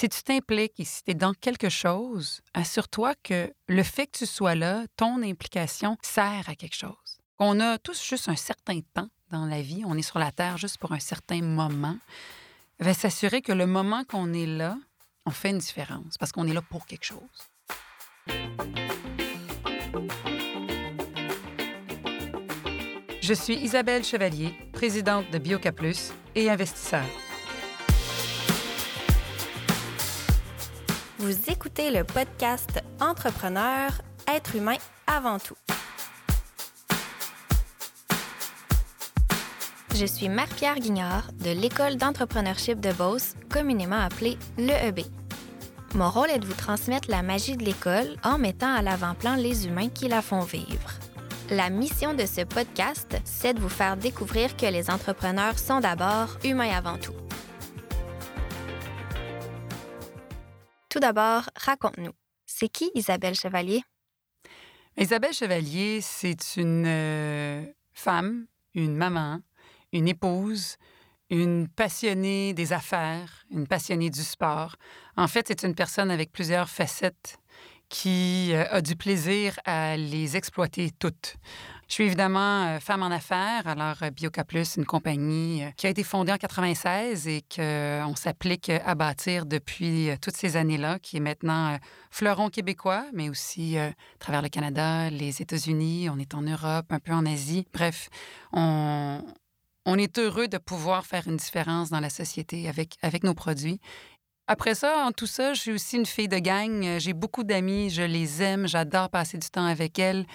Si tu t'impliques et si tu es dans quelque chose, assure-toi que le fait que tu sois là, ton implication sert à quelque chose. On a tous juste un certain temps dans la vie, on est sur la Terre juste pour un certain moment. Va s'assurer que le moment qu'on est là, on fait une différence parce qu'on est là pour quelque chose. Je suis Isabelle Chevalier, présidente de Biocaplus et investisseur. Vous écoutez le podcast Entrepreneur, être humain avant tout. Je suis Marie-Pierre Guignard de l'École d'entrepreneurship de Beauce, communément appelée l'EEB. Mon rôle est de vous transmettre la magie de l'école en mettant à l'avant-plan les humains qui la font vivre. La mission de ce podcast, c'est de vous faire découvrir que les entrepreneurs sont d'abord humains avant tout. Tout d'abord, raconte-nous, c'est qui Isabelle Chevalier? Isabelle Chevalier, c'est une euh, femme, une maman, une épouse, une passionnée des affaires, une passionnée du sport. En fait, c'est une personne avec plusieurs facettes qui euh, a du plaisir à les exploiter toutes. Je suis évidemment euh, femme en affaires, alors euh, Biocaplus, une compagnie qui a été fondée en 96 et qu'on s'applique à bâtir depuis toutes ces années-là, qui est maintenant fleuron québécois, mais aussi à travers le Canada, les États-Unis, on est en Europe, un peu en Asie. Bref, on, est heureux de pouvoir faire une différence dans la société avec, avec nos produits après ça, en tout ça, je suis aussi une fille de gang. Euh, j'ai beaucoup d'amis, je les aime, j'adore passer du temps avec elles.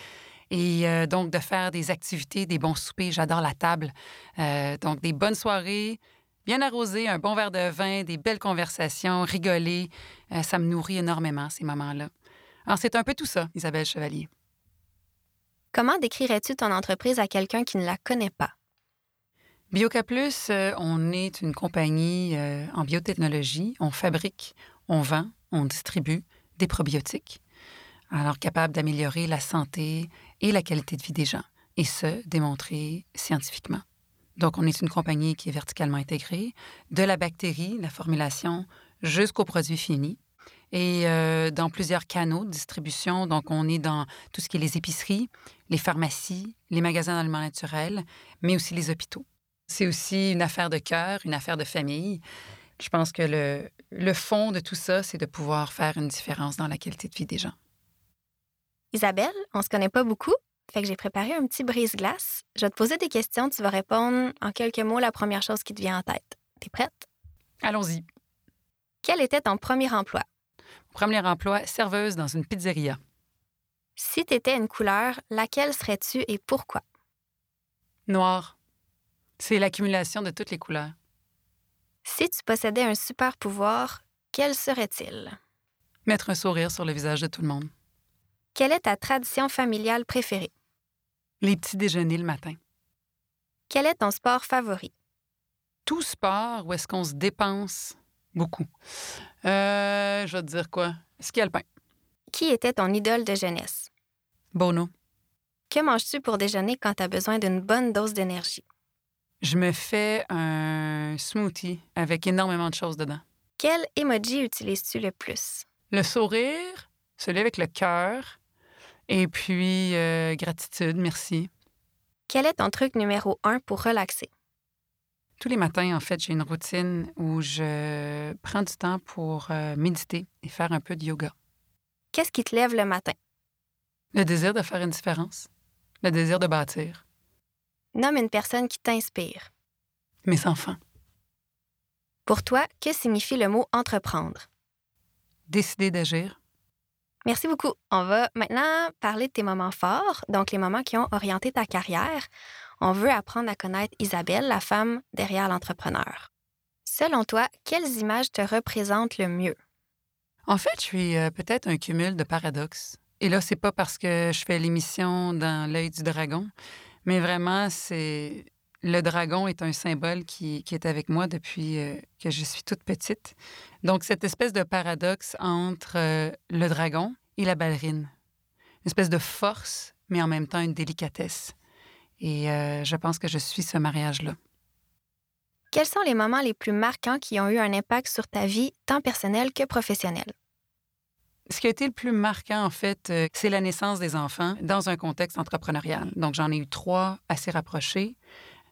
Et euh, donc, de faire des activités, des bons soupers, j'adore la table. Euh, donc, des bonnes soirées, bien arrosées, un bon verre de vin, des belles conversations, rigoler. ça me nourrit énormément, ces moments-là. Alors, c'est un peu tout ça, Isabelle Chevalier. Comment décrirais-tu ton entreprise à quelqu'un qui ne la connaît pas? Biocaplus, euh, on est une compagnie euh, en biotechnologie. On fabrique, on vend, on distribue des probiotiques, alors capable d'améliorer la santé et la qualité de vie des gens, et ce, démontré scientifiquement. Donc, on est une compagnie qui est verticalement intégrée, de la bactérie, la formulation, jusqu'au produit fini. Et euh, dans plusieurs canaux de distribution, donc on est dans tout ce qui est les épiceries, les pharmacies, les magasins d'aliments naturels, mais aussi les hôpitaux. C'est aussi une affaire de cœur, une affaire de famille. Je pense que le, le fond de tout ça, c'est de pouvoir faire une différence dans la qualité de vie des gens. Isabelle, on se connaît pas beaucoup, fait que j'ai préparé un petit brise-glace. Je vais te poser des questions, tu vas répondre en quelques mots la première chose qui te vient en tête. T'es prête? Allons-y. Quel était ton premier emploi? Mon premier emploi, serveuse dans une pizzeria. Si tu étais une couleur, laquelle serais-tu et pourquoi? Noir. C'est l'accumulation de toutes les couleurs. Si tu possédais un super pouvoir, quel serait-il? Mettre un sourire sur le visage de tout le monde. Quelle est ta tradition familiale préférée? Les petits déjeuners le matin. Quel est ton sport favori? Tout sport où est-ce qu'on se dépense beaucoup. Euh, je vais te dire quoi? Ski alpin. Qui était ton idole de jeunesse? Bono. Que manges-tu pour déjeuner quand tu as besoin d'une bonne dose d'énergie? Je me fais un smoothie avec énormément de choses dedans. Quel emoji utilises-tu le plus? Le sourire, celui avec le cœur, et puis euh, gratitude, merci. Quel est ton truc numéro un pour relaxer? Tous les matins, en fait, j'ai une routine où je prends du temps pour euh, méditer et faire un peu de yoga. Qu'est-ce qui te lève le matin? Le désir de faire une différence, le désir de bâtir. Nomme une personne qui t'inspire. Mes enfants. Pour toi, que signifie le mot entreprendre? Décider d'agir. Merci beaucoup. On va maintenant parler de tes moments forts, donc les moments qui ont orienté ta carrière. On veut apprendre à connaître Isabelle, la femme derrière l'entrepreneur. Selon toi, quelles images te représentent le mieux? En fait, je suis euh, peut-être un cumul de paradoxes. Et là, c'est pas parce que je fais l'émission dans l'œil du dragon, mais vraiment, c'est le dragon est un symbole qui, est avec moi depuis euh, que je suis toute petite. Donc, cette espèce de paradoxe entre euh, le dragon et la ballerine. Une espèce de force, mais en même temps une délicatesse. Et euh, je pense que je suis ce mariage-là. Quels sont les moments les plus marquants qui ont eu un impact sur ta vie, tant personnelle que professionnelle? Ce qui a été le plus marquant, en fait, c'est la naissance des enfants dans un contexte entrepreneurial. Donc, j'en ai eu trois assez rapprochés.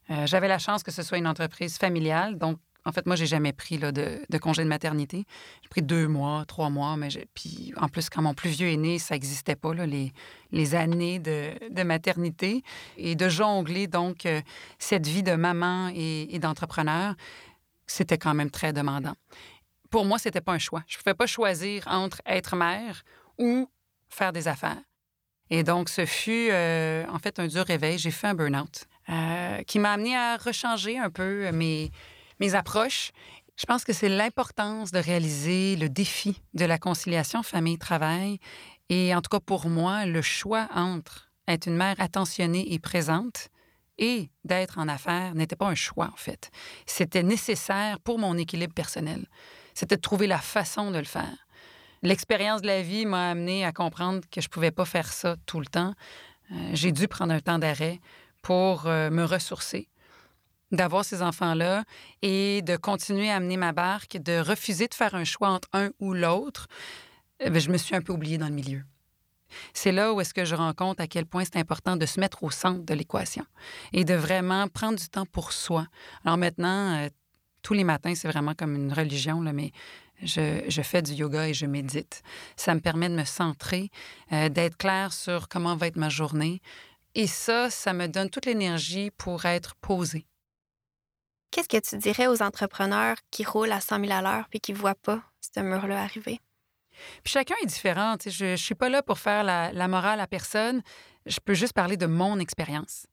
Euh, j'avais la chance que ce soit une entreprise familiale. Donc, en fait, moi, j'ai jamais pris là, de, congé de maternité. J'ai pris deux mois, trois mois, mais puis en plus, quand mon plus vieux est né, ça n'existait pas, là, les, les années de, de, maternité et de jongler, donc, euh, cette vie de maman et, d'entrepreneur, c'était quand même très demandant pour moi, c'était pas un choix. Je ne pouvais pas choisir entre être mère ou faire des affaires. Et donc, ce fut euh, en fait un dur réveil. J'ai fait un burn-out euh, qui m'a amené à rechanger un peu mes, mes approches. Je pense que c'est l'importance de réaliser le défi de la conciliation famille-travail. Et en tout cas, pour moi, le choix entre être une mère attentionnée et présente et d'être en affaires n'était pas un choix, en fait. C'était nécessaire pour mon équilibre personnel c'était de trouver la façon de le faire. L'expérience de la vie m'a amené à comprendre que je pouvais pas faire ça tout le temps. Euh, j'ai dû prendre un temps d'arrêt pour euh, me ressourcer, d'avoir ces enfants-là et de continuer à amener ma barque, de refuser de faire un choix entre un ou l'autre. Eh je me suis un peu oubliée dans le milieu. C'est là où est-ce que je rencontre à quel point c'est important de se mettre au centre de l'équation et de vraiment prendre du temps pour soi. Alors maintenant, euh, tous les matins, c'est vraiment comme une religion, là, mais je, fais du yoga et je médite. Ça me permet de me centrer, euh, d'être clair sur comment va être ma journée. Et ça, ça me donne toute l'énergie pour être posée. Qu'est-ce que tu dirais aux entrepreneurs qui roulent à 100 000 à l'heure puis qui ne voient pas ce mur-là arriver? Puis chacun est différent. Je ne suis pas là pour faire la, la morale à personne. Je peux juste parler de mon expérience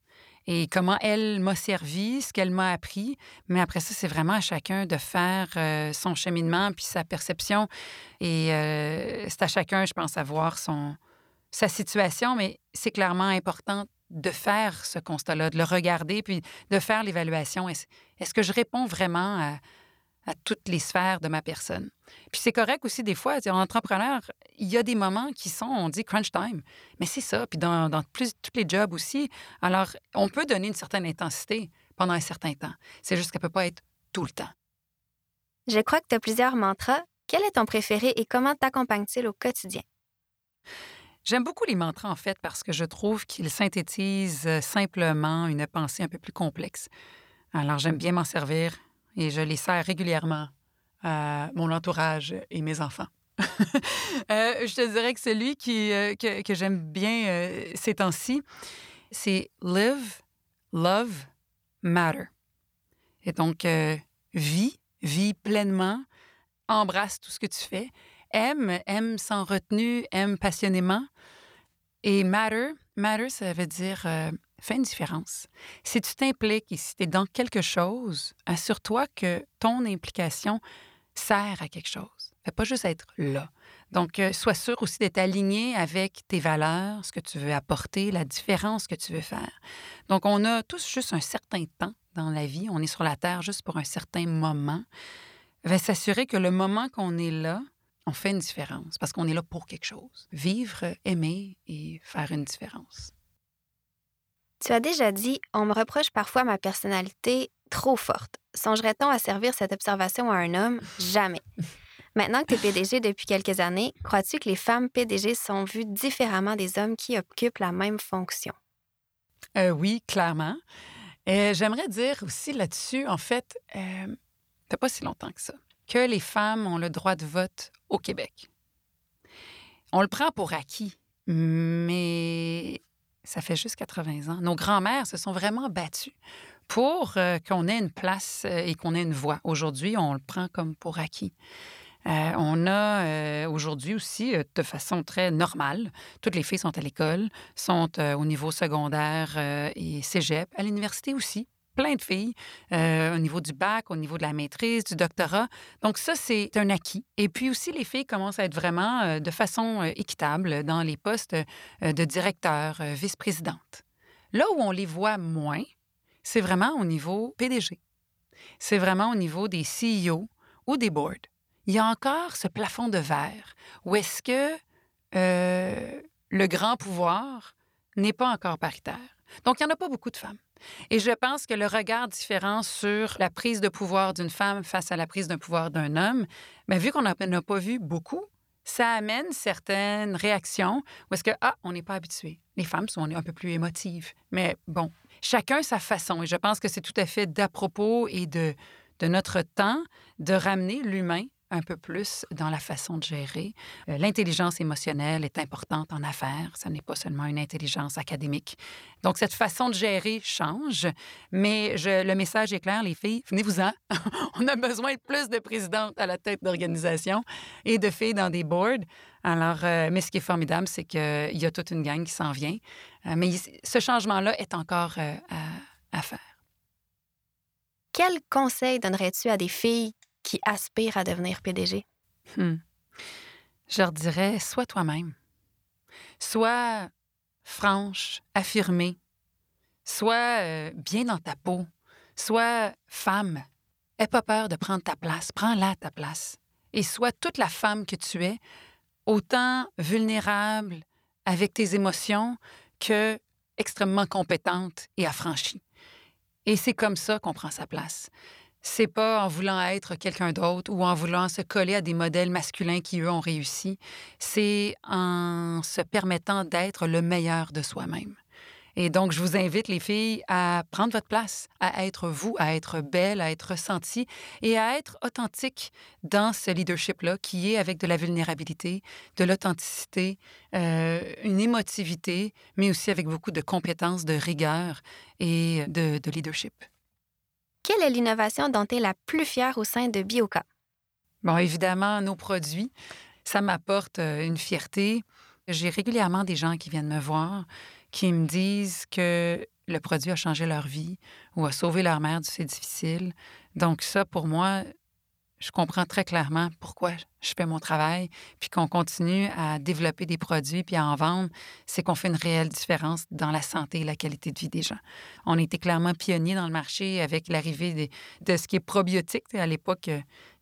et comment elle m'a servi, ce qu'elle m'a appris. Mais après ça, c'est vraiment à chacun de faire euh, son cheminement puis sa perception. Et euh, c'est à chacun, je pense, à voir son, sa situation, mais c'est clairement important de faire ce constat-là, de le regarder puis de faire l'évaluation. Est-ce que je réponds vraiment à, à toutes les sphères de ma personne? Puis c'est correct aussi des fois, en entrepreneur, il y a des moments qui sont, on dit crunch time, mais c'est ça. Puis dans, dans plus, tous les jobs aussi. Alors, on peut donner une certaine intensité pendant un certain temps. C'est juste qu'elle ne peut pas être tout le temps. Je crois que tu as plusieurs mantras. Quel est ton préféré et comment t'accompagne-t-il au quotidien? J'aime beaucoup les mantras, en fait, parce que je trouve qu'ils synthétisent euh, simplement une pensée un peu plus complexe. Alors, j'aime bien m'en servir et je les sers régulièrement à mon entourage et mes enfants. Euh, je te dirais que celui qui, euh, que, j'aime bien euh, ces temps-ci, c'est Live, Love, Matter. Et donc, vis, vis pleinement, embrasse tout ce que tu fais, aime, aime sans retenue, aime passionnément. Et Matter, Matter, ça veut dire fais une différence. Si tu t'impliques et si tu es dans quelque chose, assure-toi que ton implication sert à quelque chose. Fais pas juste être là. Donc, euh, sois sûr aussi d'être aligné avec tes valeurs, ce que tu veux apporter, la différence que tu veux faire. Donc, on a tous juste un certain temps dans la vie. On est sur la Terre juste pour un certain moment. Va s'assurer que le moment qu'on est là, on fait une différence parce qu'on est là pour quelque chose. Vivre, aimer et faire une différence. Tu as déjà dit On me reproche parfois ma personnalité trop forte. Songerait-on à servir cette observation à un homme? Jamais. Maintenant que tu es PDG depuis quelques années, crois-tu que les femmes PDG sont vues différemment des hommes qui occupent la même fonction? Euh, oui, clairement. Euh, j'aimerais dire aussi là-dessus, en fait, euh, pas si longtemps que ça, que les femmes ont le droit de vote au Québec. On le prend pour acquis, mais ça fait juste 80 ans. Nos grands-mères se sont vraiment battues pour euh, qu'on ait une place euh, et qu'on ait une voix. Aujourd'hui, on le prend comme pour acquis. Euh, on a aujourd'hui aussi, de façon très normale, toutes les filles sont à l'école, sont au niveau secondaire et cégep, à l'université aussi plein de filles euh, au niveau du bac, au niveau de la maîtrise, du doctorat. Donc ça, c'est un acquis. Et puis aussi, les filles commencent à être vraiment euh, de façon euh, équitable dans les postes de directeur, vice-présidente. Là où on les voit moins, c'est vraiment au niveau PDG. C'est vraiment au niveau des CEO ou des boards. Il y a encore ce plafond de verre où est-ce que le grand pouvoir n'est pas encore paritaire. Donc, il n'y en a pas beaucoup de femmes. Et je pense que le regard différent sur la prise de pouvoir d'une femme face à la prise de pouvoir d'un homme, bien, vu qu'on n'en a pas vu beaucoup, ça amène certaines réactions où est-ce que, ah, on n'est pas habitué. Les femmes sont un peu plus émotives. Mais bon, chacun sa façon. Et je pense que c'est tout à fait d'à propos et de, de notre temps de ramener l'humain un peu plus dans la façon de gérer. Euh, l'intelligence émotionnelle est importante en affaires. Ce n'est pas seulement une intelligence académique. Donc, cette façon de gérer change, mais je, le message est clair, les filles, venez-vous-en. On a besoin de plus de présidentes à la tête d'organisation et de filles dans des boards. Alors, euh, mais ce qui est formidable, c'est qu'il y a toute une gang qui s'en vient. Euh, mais ce changement-là est encore à, à faire. Quel conseil donnerais-tu à des filles qui aspirent à devenir PDG? Hmm. Je leur dirais, sois toi-même. Sois franche, affirmée. Sois euh, bien dans ta peau. Sois femme. Aie pas peur de prendre ta place. Prends-la ta place. Et sois toute la femme que tu es, autant vulnérable avec tes émotions que extrêmement compétente et affranchie. Et c'est comme ça qu'on prend sa place c'est pas en voulant être quelqu'un d'autre ou en voulant se coller à des modèles masculins qui, eux, ont réussi. C'est en se permettant d'être le meilleur de soi-même. Et donc, je vous invite, les filles, à prendre votre place, à être vous, à être belle, à être ressentie et à être authentique dans ce leadership-là qui est avec de la vulnérabilité, de l'authenticité, euh, une émotivité, mais aussi avec beaucoup de compétences, de rigueur et de leadership. Quelle est l'innovation dont tu es la plus fière au sein de Bioca? Bon, évidemment, nos produits, ça m'apporte euh, une fierté. J'ai régulièrement des gens qui viennent me voir, qui me disent que le produit a changé leur vie ou a sauvé leur mère du fait difficile. Donc ça, pour moi, je comprends très clairement pourquoi je fais mon travail, puis qu'on continue à développer des produits puis à en vendre, c'est qu'on fait une réelle différence dans la santé et la qualité de vie des gens. On été clairement pionniers dans le marché avec l'arrivée de, ce qui est probiotique. À l'époque,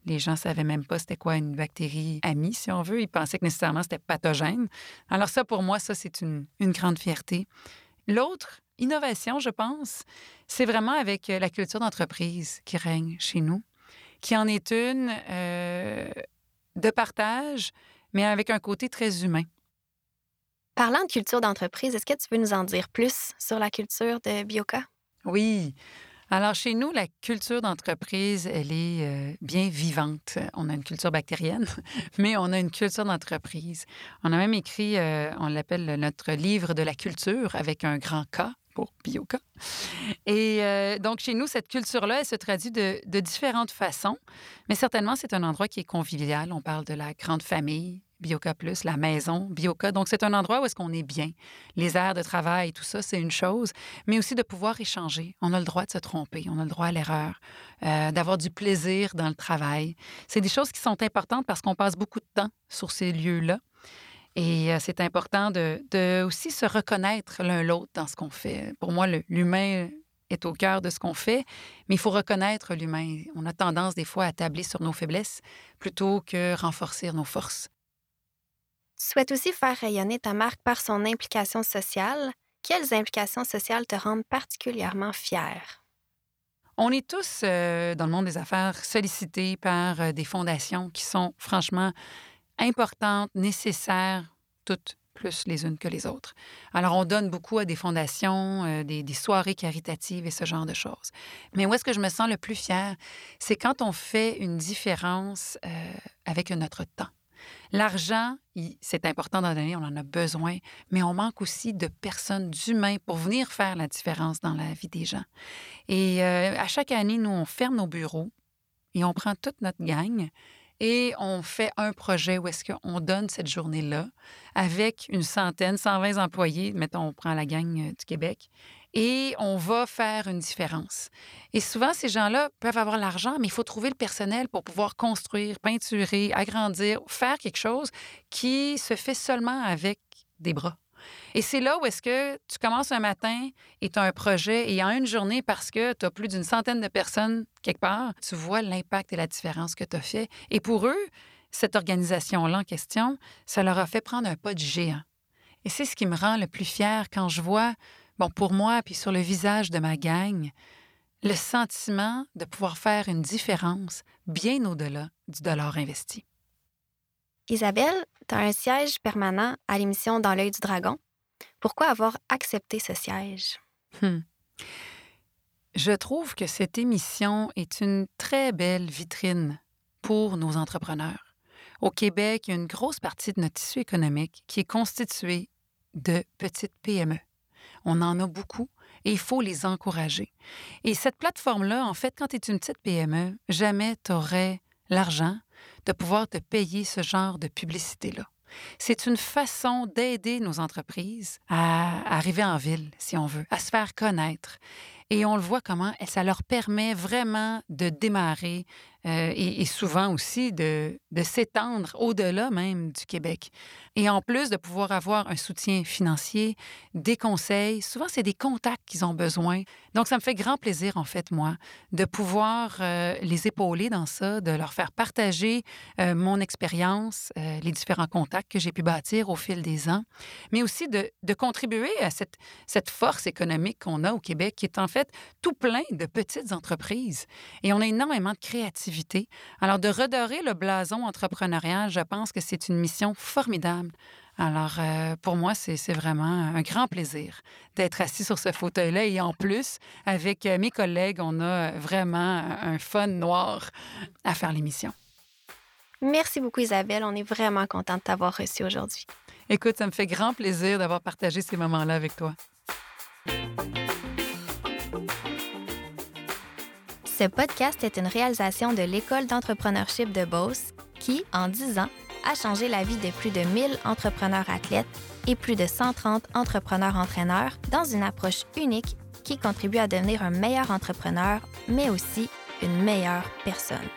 les gens ne savaient même pas c'était quoi une bactérie amie, si on veut. Ils pensaient que nécessairement c'était pathogène. Alors ça, pour moi, ça, c'est une, une grande fierté. L'autre innovation, je pense, c'est vraiment avec la culture d'entreprise qui règne chez nous qui en est une euh, de partage, mais avec un côté très humain. Parlant de culture d'entreprise, est-ce que tu peux nous en dire plus sur la culture de Bioca? Oui. Alors, chez nous, la culture d'entreprise, elle est euh, bien vivante. On a une culture bactérienne, mais on a une culture d'entreprise. On a même écrit, euh, on l'appelle notre livre de la culture avec un grand K pour Bioca. Et euh, donc, chez nous, cette culture-là, elle se traduit de, différentes façons, mais certainement, c'est un endroit qui est convivial. On parle de la grande famille, Bioca Plus, la maison, Bioca. Donc, c'est un endroit où est-ce qu'on est bien. Les aires de travail, tout ça, c'est une chose, mais aussi de pouvoir échanger. On a le droit de se tromper, on a le droit à l'erreur, euh, d'avoir du plaisir dans le travail. C'est des choses qui sont importantes parce qu'on passe beaucoup de temps sur ces lieux-là. Et euh, c'est important de, aussi se reconnaître l'un l'autre dans ce qu'on fait. Pour moi, l'humain est au cœur de ce qu'on fait, mais il faut reconnaître l'humain. On a tendance des fois à tabler sur nos faiblesses plutôt que renforcer nos forces. Tu souhaites aussi faire rayonner ta marque par son implication sociale. Quelles implications sociales te rendent particulièrement fière? On est tous, euh, dans le monde des affaires, sollicités par euh, des fondations qui sont franchement importantes, nécessaires, toutes plus les unes que les autres. Alors, on donne beaucoup à des fondations, euh, des, soirées caritatives et ce genre de choses. Mais où est-ce que je me sens le plus fière? C'est quand on fait une différence euh, avec notre temps. L'argent, c'est important d'en donner, on en a besoin, mais on manque aussi de personnes, d'humains pour venir faire la différence dans la vie des gens. Et euh, à chaque année, nous, on ferme nos bureaux et on prend toute notre gang et on fait un projet où est-ce qu'on donne cette journée-là avec une centaine, 120 employés, mettons, on prend la gang euh, du Québec, et on va faire une différence. Et souvent, ces gens-là peuvent avoir l'argent, mais il faut trouver le personnel pour pouvoir construire, peinturer, agrandir, faire quelque chose qui se fait seulement avec des bras. Et c'est là où est-ce que tu commences un matin et tu as un projet et en une journée, parce que tu as plus d'une centaine de personnes quelque part, tu vois l'impact et la différence que tu as fait. Et pour eux, cette organisation-là en question, ça leur a fait prendre un pas de géant. Et c'est ce qui me rend le plus fier quand je vois bon, pour moi, puis sur le visage de ma gang, le sentiment de pouvoir faire une différence bien au-delà du dollar investi. Isabelle, tu as un siège permanent à l'émission Dans l'œil du dragon. Pourquoi avoir accepté ce siège? Hmm. Je trouve que cette émission est une très belle vitrine pour nos entrepreneurs. Au Québec, il y a une grosse partie de notre tissu économique qui est constituée de petites PME. On en a beaucoup et il faut les encourager. Et cette plateforme-là, en fait, quand tu es une petite PME, jamais tu aurais l'argent de pouvoir te payer ce genre de publicité-là. C'est une façon d'aider nos entreprises à arriver en ville, si on veut, à se faire connaître. Et on le voit comment ça leur permet vraiment de démarrer euh, et, souvent aussi de, s'étendre au-delà même du Québec. Et en plus de pouvoir avoir un soutien financier, des conseils, souvent c'est des contacts qu'ils ont besoin. Donc ça me fait grand plaisir en fait, moi, de pouvoir euh, les épauler dans ça, de leur faire partager euh, mon expérience, les différents contacts que j'ai pu bâtir au fil des ans, mais aussi de, contribuer à cette force économique qu'on a au Québec, qui est en fait tout plein de petites entreprises. Et on a énormément de créativité alors, de redorer le blason entrepreneurial, je pense que c'est une mission formidable. Alors, euh, pour moi, c'est vraiment un grand plaisir d'être assis sur ce fauteuil-là. Et en plus, avec euh, mes collègues, on a vraiment un fun noir à faire l'émission. Merci beaucoup, Isabelle. On est vraiment content de t'avoir reçu aujourd'hui. Écoute, ça me fait grand plaisir d'avoir partagé ces moments-là avec toi. Ce podcast est une réalisation de l'École d'entrepreneurship de Beauce qui, en 10 ans, a changé la vie de plus de 1000 entrepreneurs athlètes et plus de 130 entrepreneurs entraîneurs dans une approche unique qui contribue à devenir un meilleur entrepreneur, mais aussi une meilleure personne.